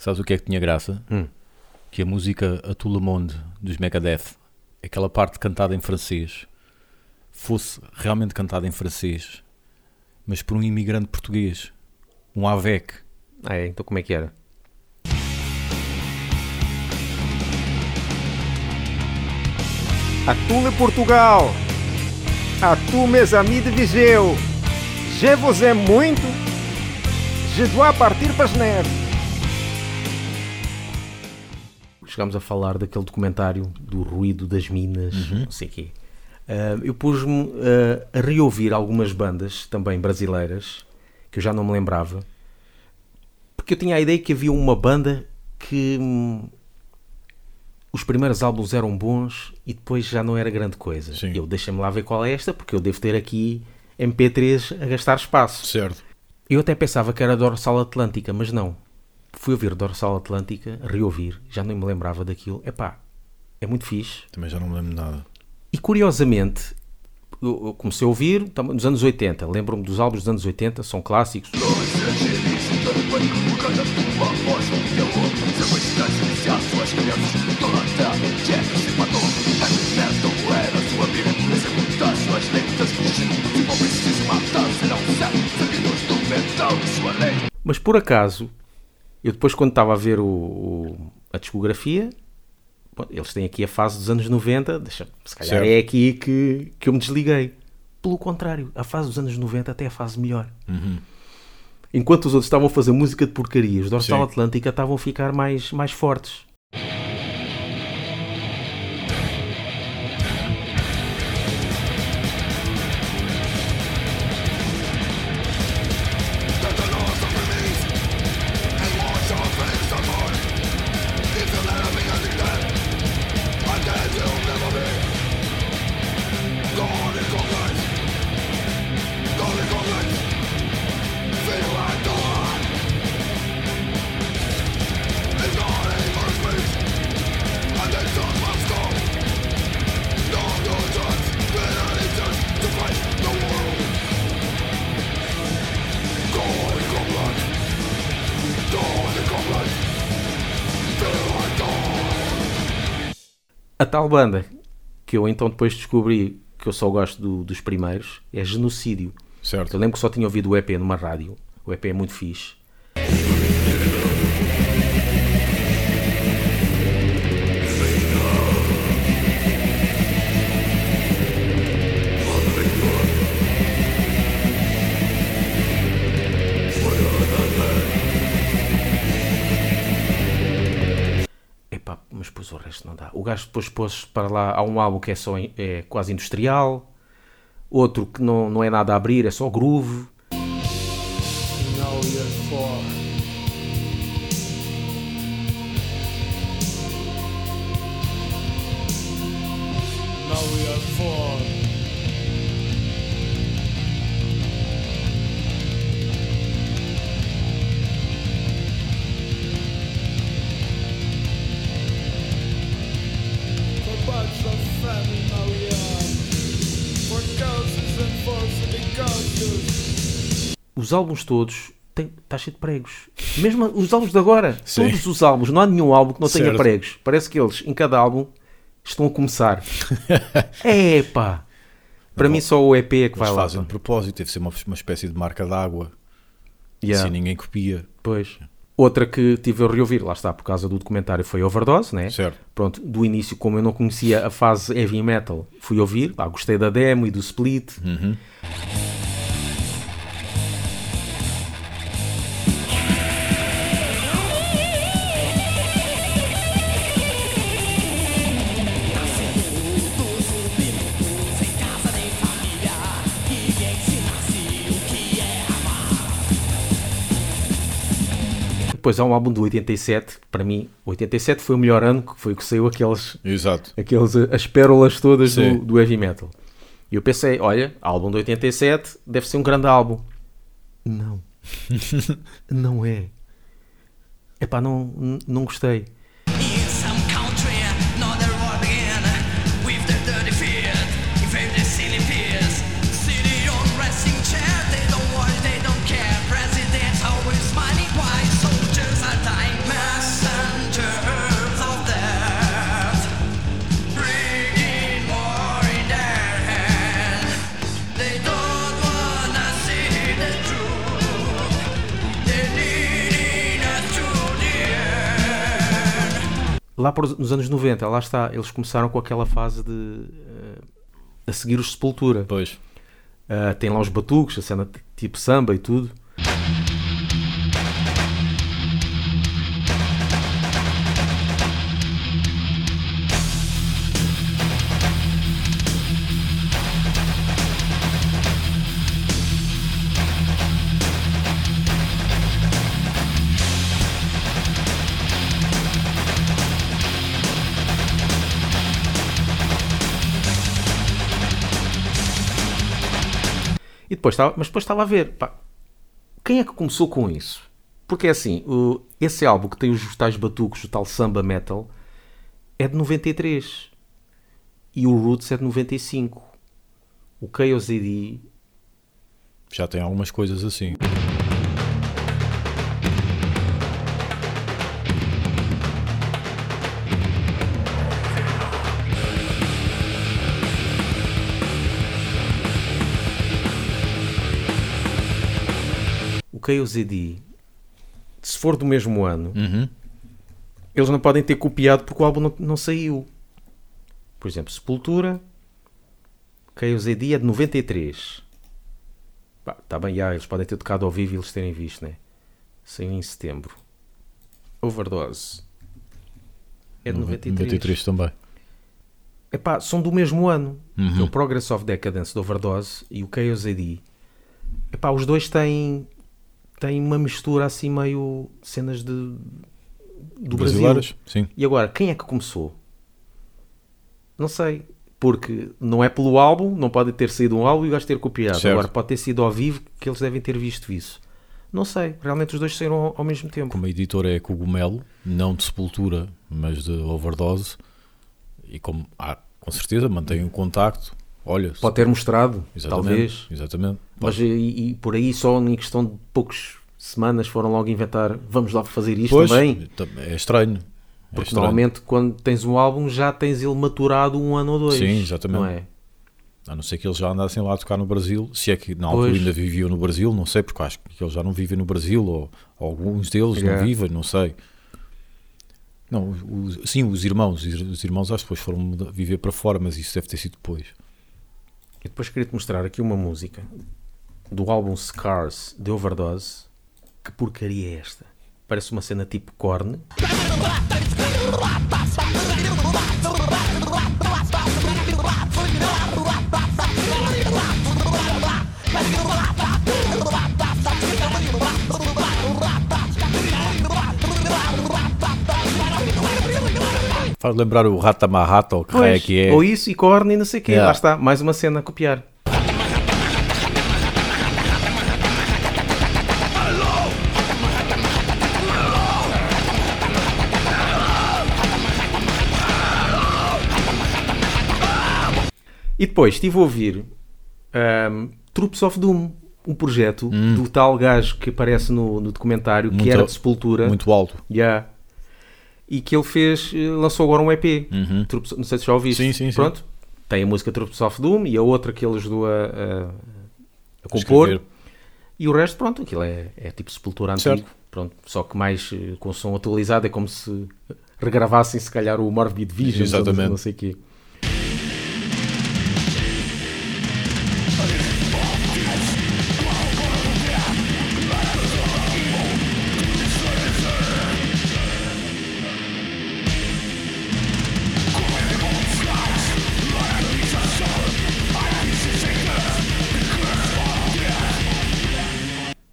Sabes o que é que tinha graça? Hum. Que a música A Tout le Monde dos Megadeth, aquela parte cantada em francês, fosse realmente cantada em francês, mas por um imigrante português, um AVEC. Ah, é? Então como é que era? A tu, Portugal! A tu, mes amis de Viseu! Je vous aime muito! Je dois partir para Geneve! Chegámos a falar daquele documentário do ruído das minas, não sei o quê. Ah, eu pus-me ah, a reouvir algumas bandas, também brasileiras, que eu já não me lembrava, porque eu tinha a ideia que havia uma banda que hum, os primeiros álbuns eram bons e depois já não era grande coisa. Sim. Eu deixa-me lá ver qual é esta, porque eu devo ter aqui MP3 a gastar espaço. Certo. Eu até pensava que era Dorsal Atlântica, mas não. Fui ouvir Dorsal Atlântica, reouvir, já nem me lembrava daquilo. Epá, é muito fixe. Também já não me lembro de nada. E curiosamente, eu comecei a ouvir também nos anos 80. Lembro-me dos álbuns dos anos 80, são clássicos. Mas por acaso, eu depois quando estava a ver o, o- a discografia, bom, eles têm aqui a fase dos anos 90, deixa, se calhar Certo. é aqui que, que eu me desliguei. Pelo contrário, a fase dos anos 90 até é a fase melhor. Enquanto os outros estavam a fazer música de porcaria, os Dorsal Sim. Atlântica estavam a ficar mais, mais fortes. Tal banda que eu então depois descobri que eu só gosto do- dos primeiros é Genocídio. Certo. Eu lembro que só tinha ouvido o EP numa rádio. O EP é muito fixe. Mas depois o resto não dá. O gajo depois pôs para lá. Há um álbum que é só é quase industrial, outro que não, não é nada a abrir, é só groove. Now we are four. Os álbuns todos está cheio de pregos. Mesmo os álbuns de agora, Sim. todos os álbuns, não há nenhum álbum que não tenha Certo. pregos. Parece que eles, em cada álbum, estão a começar. Epá! Para mim só o EP é que vai Eles lá. fazem de propósito, deve ser uma, uma espécie de marca d'água. Yeah. Assim ninguém copia. Pois. Outra que tive a reouvir, lá está, por causa do documentário, foi Overdose, né? Certo. Pronto, do início, como eu não conhecia a fase heavy metal, fui ouvir, lá, gostei da demo e do split. Depois há um álbum do 87, para mim, 87 foi o melhor ano, que foi o que saiu aqueles, Exato. aqueles as pérolas todas Sim. do, do heavy metal. E eu pensei, olha, álbum de 87 deve ser um grande álbum. Não. não é. Epá, não, não gostei. Lá nos anos 90, lá está, eles começaram com aquela fase de eh, a seguir os Sepultura. Pois. Ah, tem lá os batucos, a cena tipo samba e tudo. Depois estava, mas depois estava a ver, pá, quem é que começou com isso? Porque é assim, o- esse álbum que tem os tais batucos, o tal samba metal, é de 93 e o Roots é de 95. O Chaos AD Já tem algumas coisas assim. Chaos AD, se for do mesmo ano, Uhum. eles não podem ter copiado porque o álbum não, não saiu. Por exemplo, Sepultura, Chaos AD é de 93. Pá, tá bem, já, eles podem ter tocado ao vivo e eles terem visto, né? Saiu em setembro. Overdose. É de 93. 93 também. Epá, são do mesmo ano. Uhum. É o Progress of Decadence do Overdose e o Chaos AD. Epá, os dois têm, têm uma mistura assim meio cenas de, do Brasil. Brasileiras? Sim. E agora, quem é que começou? Não sei. Porque não é pelo álbum, não pode ter saído um álbum e o gajo ter copiado. Certo. Agora pode ter sido ao vivo que eles devem ter visto isso. Não sei. Realmente os dois saíram ao, ao mesmo tempo. Como a editora é Cogumelo, não de Sepultura, mas de Overdose, e como há, com certeza mantém um contacto, olha, Pode ter mostrado, exatamente, talvez. exatamente. Mas e, e por aí só em questão de poucas semanas foram logo inventar vamos lá fazer isto Pois, também. tam- é estranho. É Porque estranho. normalmente quando tens um álbum já tens ele maturado um ano ou dois. Sim, exatamente. Não é? A não ser que eles já andassem lá a tocar no Brasil, se é que na altura ainda viviam no Brasil, não sei, porque acho que eles já não vivem no Brasil, ou, ou alguns deles Yeah. não vivem, não sei. Não, os- sim, os irmãos, os ir- os irmãos acho que depois foram viver para fora, mas isso deve ter sido depois. E depois queria-te mostrar aqui uma música do álbum Scars de Overdose. Que porcaria é esta? Parece uma cena tipo Korn. Faz lembrar o Rata Marrata, ou que é que é. Ou isso e Korn e não sei o quê. Yeah. Lá está, mais uma cena a copiar. E depois estive a ouvir ahm, Troops of Doom, um projeto do tal gajo que aparece no, no documentário, que Hum. Muito- era de Sepultura. Muito alto. Yeah. E que ele fez, eh, lançou agora um EP. Uhum. Não sei se já ouviste. Sim, sim, sim. Pronto. Tem a música Troops of Doom e a outra que ele ajudou a, a- a compor. Escrever. E o resto, pronto, aquilo é, é tipo Sepultura antigo. Certo. Pronto. Só que mais eh, com som atualizado, é como se regravassem se calhar o Morbid Vision. Exatamente. Não sei o quê.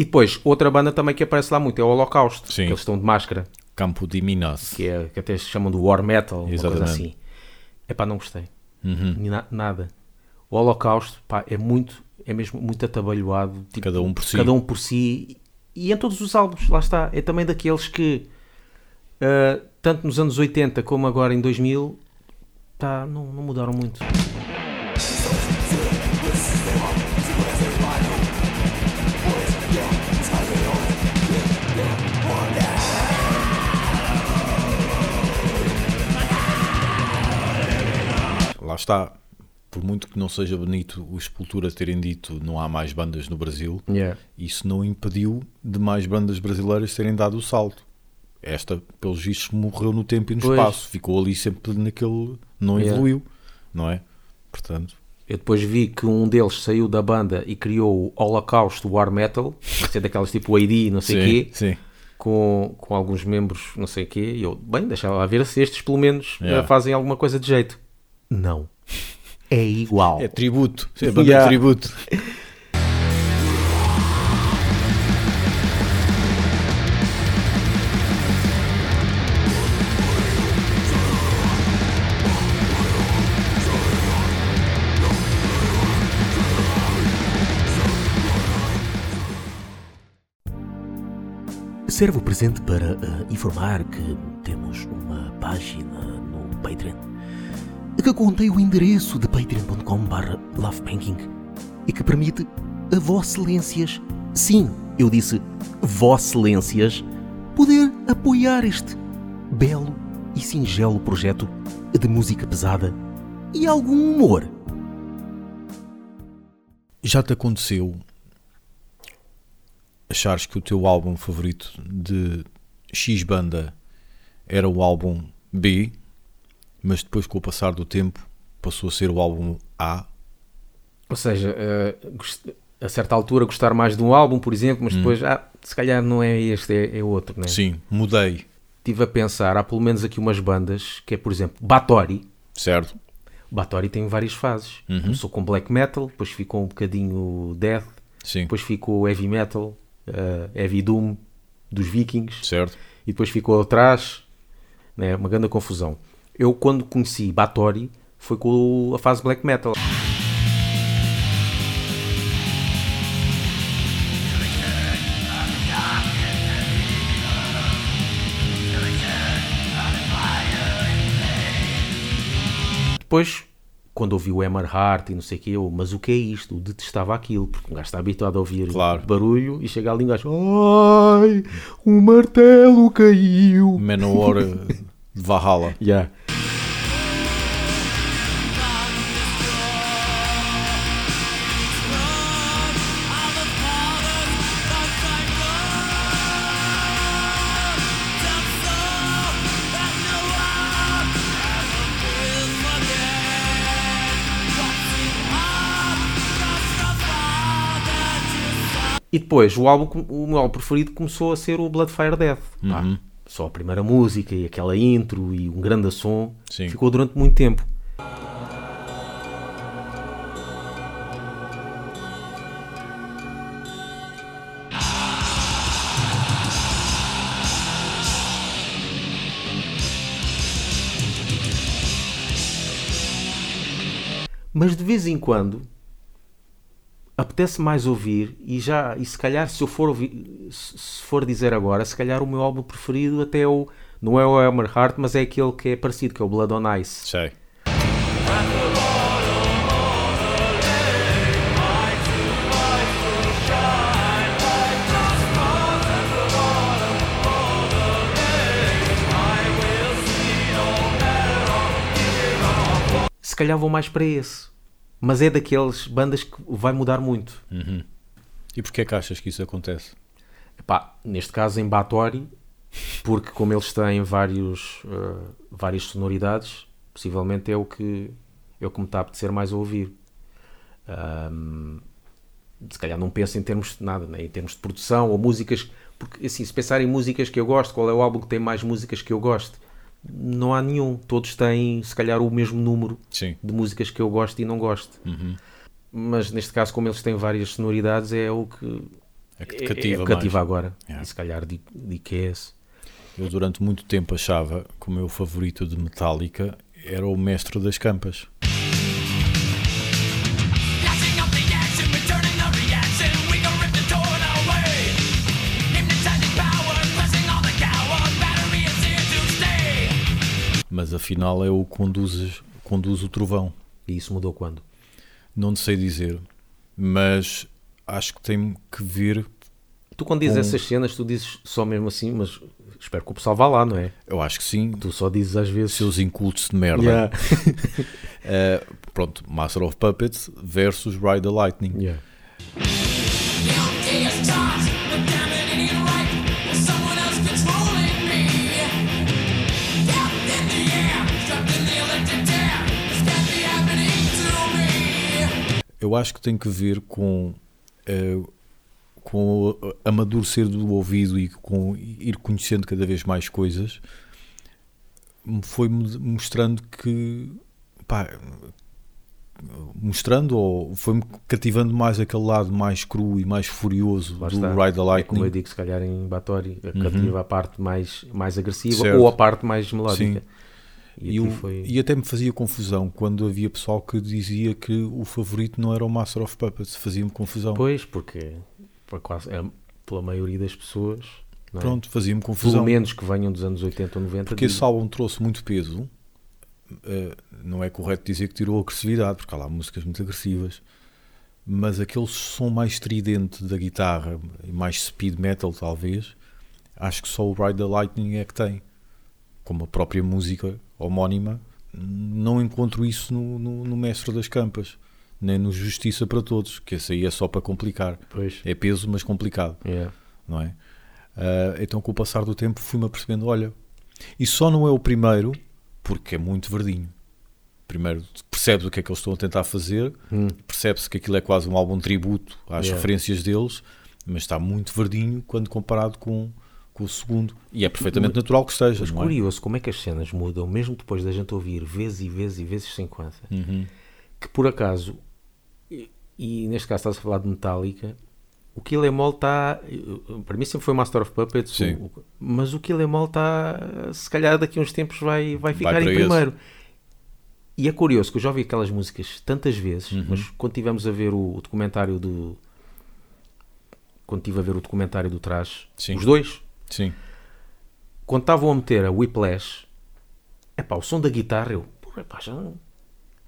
E depois, outra banda também que aparece lá muito é o Holocausto. Sim. Que eles estão de máscara. Campo de Minas. que, é, que até se chamam do War Metal, uma coisa Exatamente. assim. É pá, não gostei. Uhum. Na- nada. O Holocausto, pá, é muito, é mesmo muito atabalhoado. tipo, Cada um por si. Cada um por si. E em todos os álbuns, lá está. É também daqueles que, ah, tanto nos anos 80 como agora em 2000, tá, não, não mudaram muito. Está. Por muito que não seja bonito os Sepultura terem dito não há mais bandas no Brasil, Yeah. isso não impediu de mais bandas brasileiras terem dado o salto. Esta, pelos vistos, morreu no tempo e no Pois. espaço. Ficou ali sempre naquele. Não Yeah. evoluiu, não é? Portanto, Eu depois vi que um deles saiu da banda e criou o Holocaust War Metal, que é daquelas tipo AD, não sei o quê, sim. com, com alguns membros, não sei o quê. E eu, bem, deixa lá ver se estes pelo menos Yeah. eh, fazem alguma coisa de jeito. Não. É igual. É tributo. É banda Yeah. tributo. Serve o presente para eh, informar que temos uma página no Patreon que contém o endereço de patreon.com.br lovebanking e que permite a Vosselências, sim, eu disse Vosselências, poder apoiar este belo e singelo projeto de música pesada e algum humor. Já te aconteceu achares que o teu álbum favorito de X banda era o álbum B, mas depois com o passar do tempo passou a ser o álbum A? Ou seja, eh, a certa altura gostar mais de um álbum, por exemplo, mas depois, ah, se calhar não é este, é, é outro, né? Sim, mudei, Estive a pensar, há pelo menos aqui umas bandas, que é, por exemplo, Batori. certo? Batori tem várias fases. Começou com black metal, depois ficou um bocadinho death, Sim, depois ficou heavy metal, eh, heavy doom dos vikings, certo? e depois ficou atrás, né, uma grande confusão. Eu, quando conheci Batori, foi com a fase black metal. Depois, quando ouvi o Hammer Heart e não sei o quê, eu, mas o que é isto? Eu detestava aquilo, porque um gajo está habituado a ouvir Claro. barulho e chega ali um gajo, ai, o martelo caiu. Eh, de Valhalla. Yeah. E depois, o, álbum, o meu álbum preferido começou a ser o Bloodfire Death. Pá, Uhum. só a primeira música e aquela intro e um grande som. Sim. Ficou durante muito tempo. Mas de vez em quando apetece mais ouvir e já e se calhar se eu for ouvir, se for dizer agora se calhar o meu álbum preferido até é o não é o Elmer Heart mas é aquele que é parecido que é o Blood on Ice Sei. se calhar vou mais para esse mas é daqueles bandas que vai mudar muito E porquê é que achas que isso acontece? Epá, neste caso em Batori porque como eles têm vários eh, várias sonoridades possivelmente é o que é o que me está a apetecer mais a ouvir Ahm, se calhar não penso em termos de nada, né? em termos de produção ou músicas, porque assim, se pensar em músicas que eu gosto, qual é o álbum que tem mais músicas que eu gosto? Não há nenhum, todos têm se calhar o mesmo número Sim. de músicas que eu gosto e não gosto. Mas neste caso, como eles têm várias sonoridades, é o que É que é- cativa é, que cativa agora. Yeah. E se calhar digo, digo que é esse. Eu durante muito tempo achava que o meu favorito de Metallica era o Mestre das Campas. Mas afinal é o que conduz, o trovão. E isso mudou quando? Não sei dizer, mas acho que tem que ver. Tu quando dizes Com- essas cenas, tu dizes só mesmo assim, mas espero que o pessoal vá lá, não é? Eu acho que sim. Tu só dizes às vezes. Seus incultos de merda. Yeah. Eh, pronto, Master of Puppets versus Ride the Lightning. Yeah. Eu acho que tem que ver com, eh, com o amadurecer do ouvido e com ir conhecendo cada vez mais coisas. Foi mostrando que. pá, mostrando ou foi-me cativando mais aquele lado mais cru e mais furioso Lá do está. Ride the É como Lightning. eu digo, se calhar em Batori, cativa a parte mais, mais agressiva Certo. ou a parte mais melódica. Sim. E, foi... e até me fazia confusão quando havia pessoal que dizia que o favorito não era o Master of Puppets, fazia-me confusão. Pois, porque por quase, é, pela maioria das pessoas, não é? Pronto, fazia-me pelo confusão. menos que venham dos anos 80 ou 90, Porque digo, esse álbum trouxe muito peso. eh, não é correto dizer que tirou agressividade, porque há lá músicas muito agressivas. Mas aquele som mais estridente da guitarra, e mais speed metal talvez, acho que só o Ride the Lightning é que tem. Como a própria música homónima, não encontro isso no, no, no Mestre das Campas, nem no Justiça para Todos, que esse aí é só para complicar. Pois, É peso, mas complicado é. não é? Ah, então, com o passar do tempo, fui-me apercebendo: olha, e só não é o primeiro, porque é muito verdinho. Primeiro, percebes o que é que eles estão a tentar fazer, Hum. percebe-se que aquilo é quase um álbum tributo às Yeah. referências deles, mas está muito verdinho quando comparado com, com o segundo. E é perfeitamente natural que esteja, Mas é? curioso como é que as cenas mudam, mesmo depois da gente ouvir vezes e vezes e vezes sem conta. Uhum. Que por acaso, e, e neste caso estás a falar de Metallica, o Kill Em All está. Para mim sempre foi Master of Puppets, o- mas o Kill Em All está. Se calhar daqui a uns tempos vai, vai ficar para em esse. primeiro. E é curioso que eu já ouvi aquelas músicas tantas vezes, Uhum. mas quando tivemos a ver o, o documentário do. Quando estive a ver o documentário do Trash, Sim. os dois, Sim, quando estavam a meter a Whiplash, é pá, o som da guitarra, eu, porra, pá, já,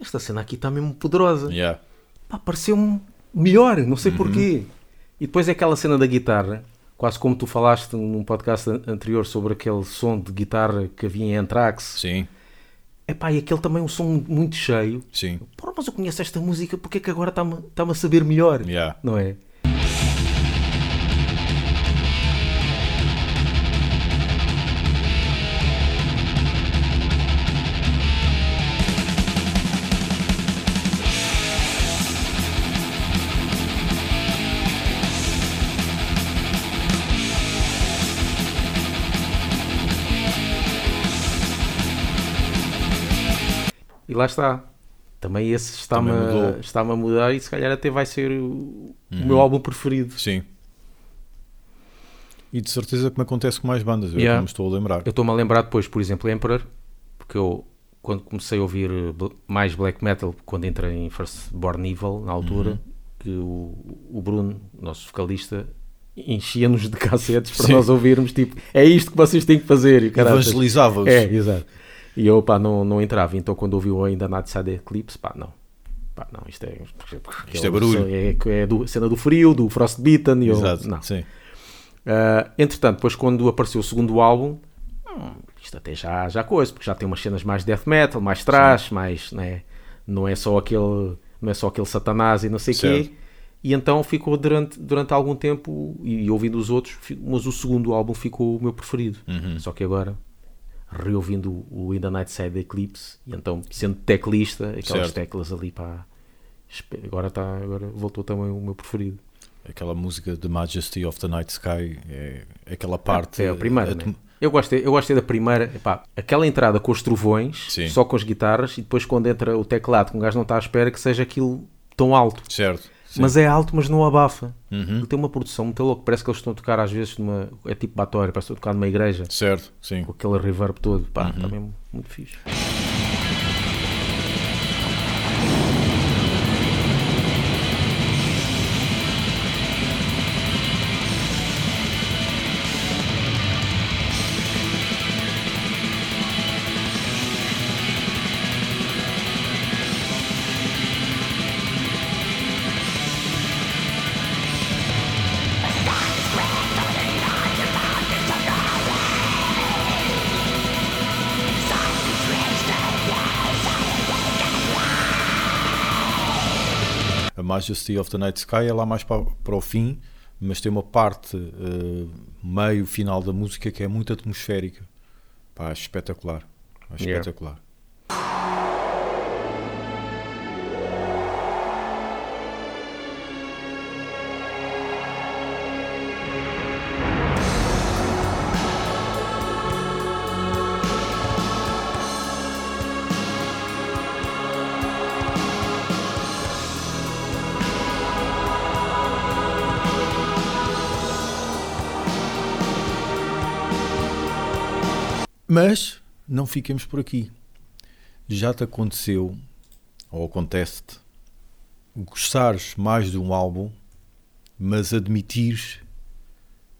esta cena aqui está mesmo poderosa. yeah. Pá, pareceu-me melhor, não Uhum. sei porquê. E depois é aquela cena da guitarra, quase como tu falaste num podcast an- anterior sobre aquele som de guitarra que havia em Anthrax. sim, É pá, e aquele também é um som muito cheio. sim, Porra, mas eu conheço esta música, porque é que agora está-me está-me a saber melhor? yeah. Não é? E lá está. Também esse está-me a, está a mudar e se calhar até vai ser o, o Uhum. meu álbum preferido. sim. E de certeza que me acontece com mais bandas, eu Yeah. não me estou a lembrar. Eu estou-me a lembrar depois, por exemplo, Emperor, porque eu, quando comecei a ouvir mais black metal, quando entrei em First Born Evil, na altura, Uhum. que o, o Bruno, nosso vocalista, enchia-nos de cassetes para Sim. nós ouvirmos, tipo, é isto que vocês têm que fazer. Evangelizava-os. É, exato. E eu, pá, não, não entrava. Então, quando ouvi o ainda Night Side Eclipse, pá, não. Pá, não, isto é... Isto é barulho. É, é do, cena do frio, do Frostbitten. E eu, Exato, não. sim. Ah, entretanto, depois quando apareceu o segundo álbum, hum, isto até já, já coisa, porque já tem umas cenas mais death metal, mais trash, mais, né, não é só aquele, não é só aquele satanás e não sei o quê. E então ficou durante, durante algum tempo, e, e ouvindo os outros, mas o segundo álbum ficou o meu preferido. Uhum. Só que agora, reouvindo o In the Night Side Eclipse, e então sendo teclista, aquelas Certo. teclas ali para agora, tá, agora voltou também o meu preferido. Aquela música The Majesty of the Night Sky, é aquela parte. É a primeira, a- né? Eu gostei, eu gostei da primeira, epá, aquela entrada com os trovões, Sim. só com as guitarras, e depois quando entra o teclado, que um gajo não está à espera que seja aquilo tão alto. Certo. Sim. Mas é alto, mas não abafa. Uhum. Ele tem uma produção muito louca, parece que eles estão a tocar às vezes numa. É tipo batória, parece que estão a tocar numa igreja, Certo, sim. com aquele reverb todo. Pá, Uhum. está mesmo muito fixe. Majesty of the Night Sky é lá mais para, para o fim, mas tem uma parte eh, meio final da música que é muito atmosférica. Pá, acho espetacular. Acho Yeah. espetacular. Mas não fiquemos por aqui. Já te aconteceu, ou acontece-te, gostares mais de um álbum, mas admitires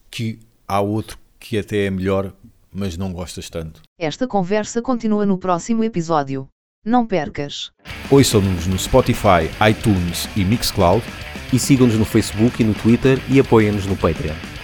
que há outro que até é melhor, mas não gostas tanto. Esta conversa continua no próximo episódio. Não percas! Ouçam-nos no Spotify, iTunes e Mixcloud. E sigam-nos no Facebook e no Twitter e apoiem-nos no Patreon.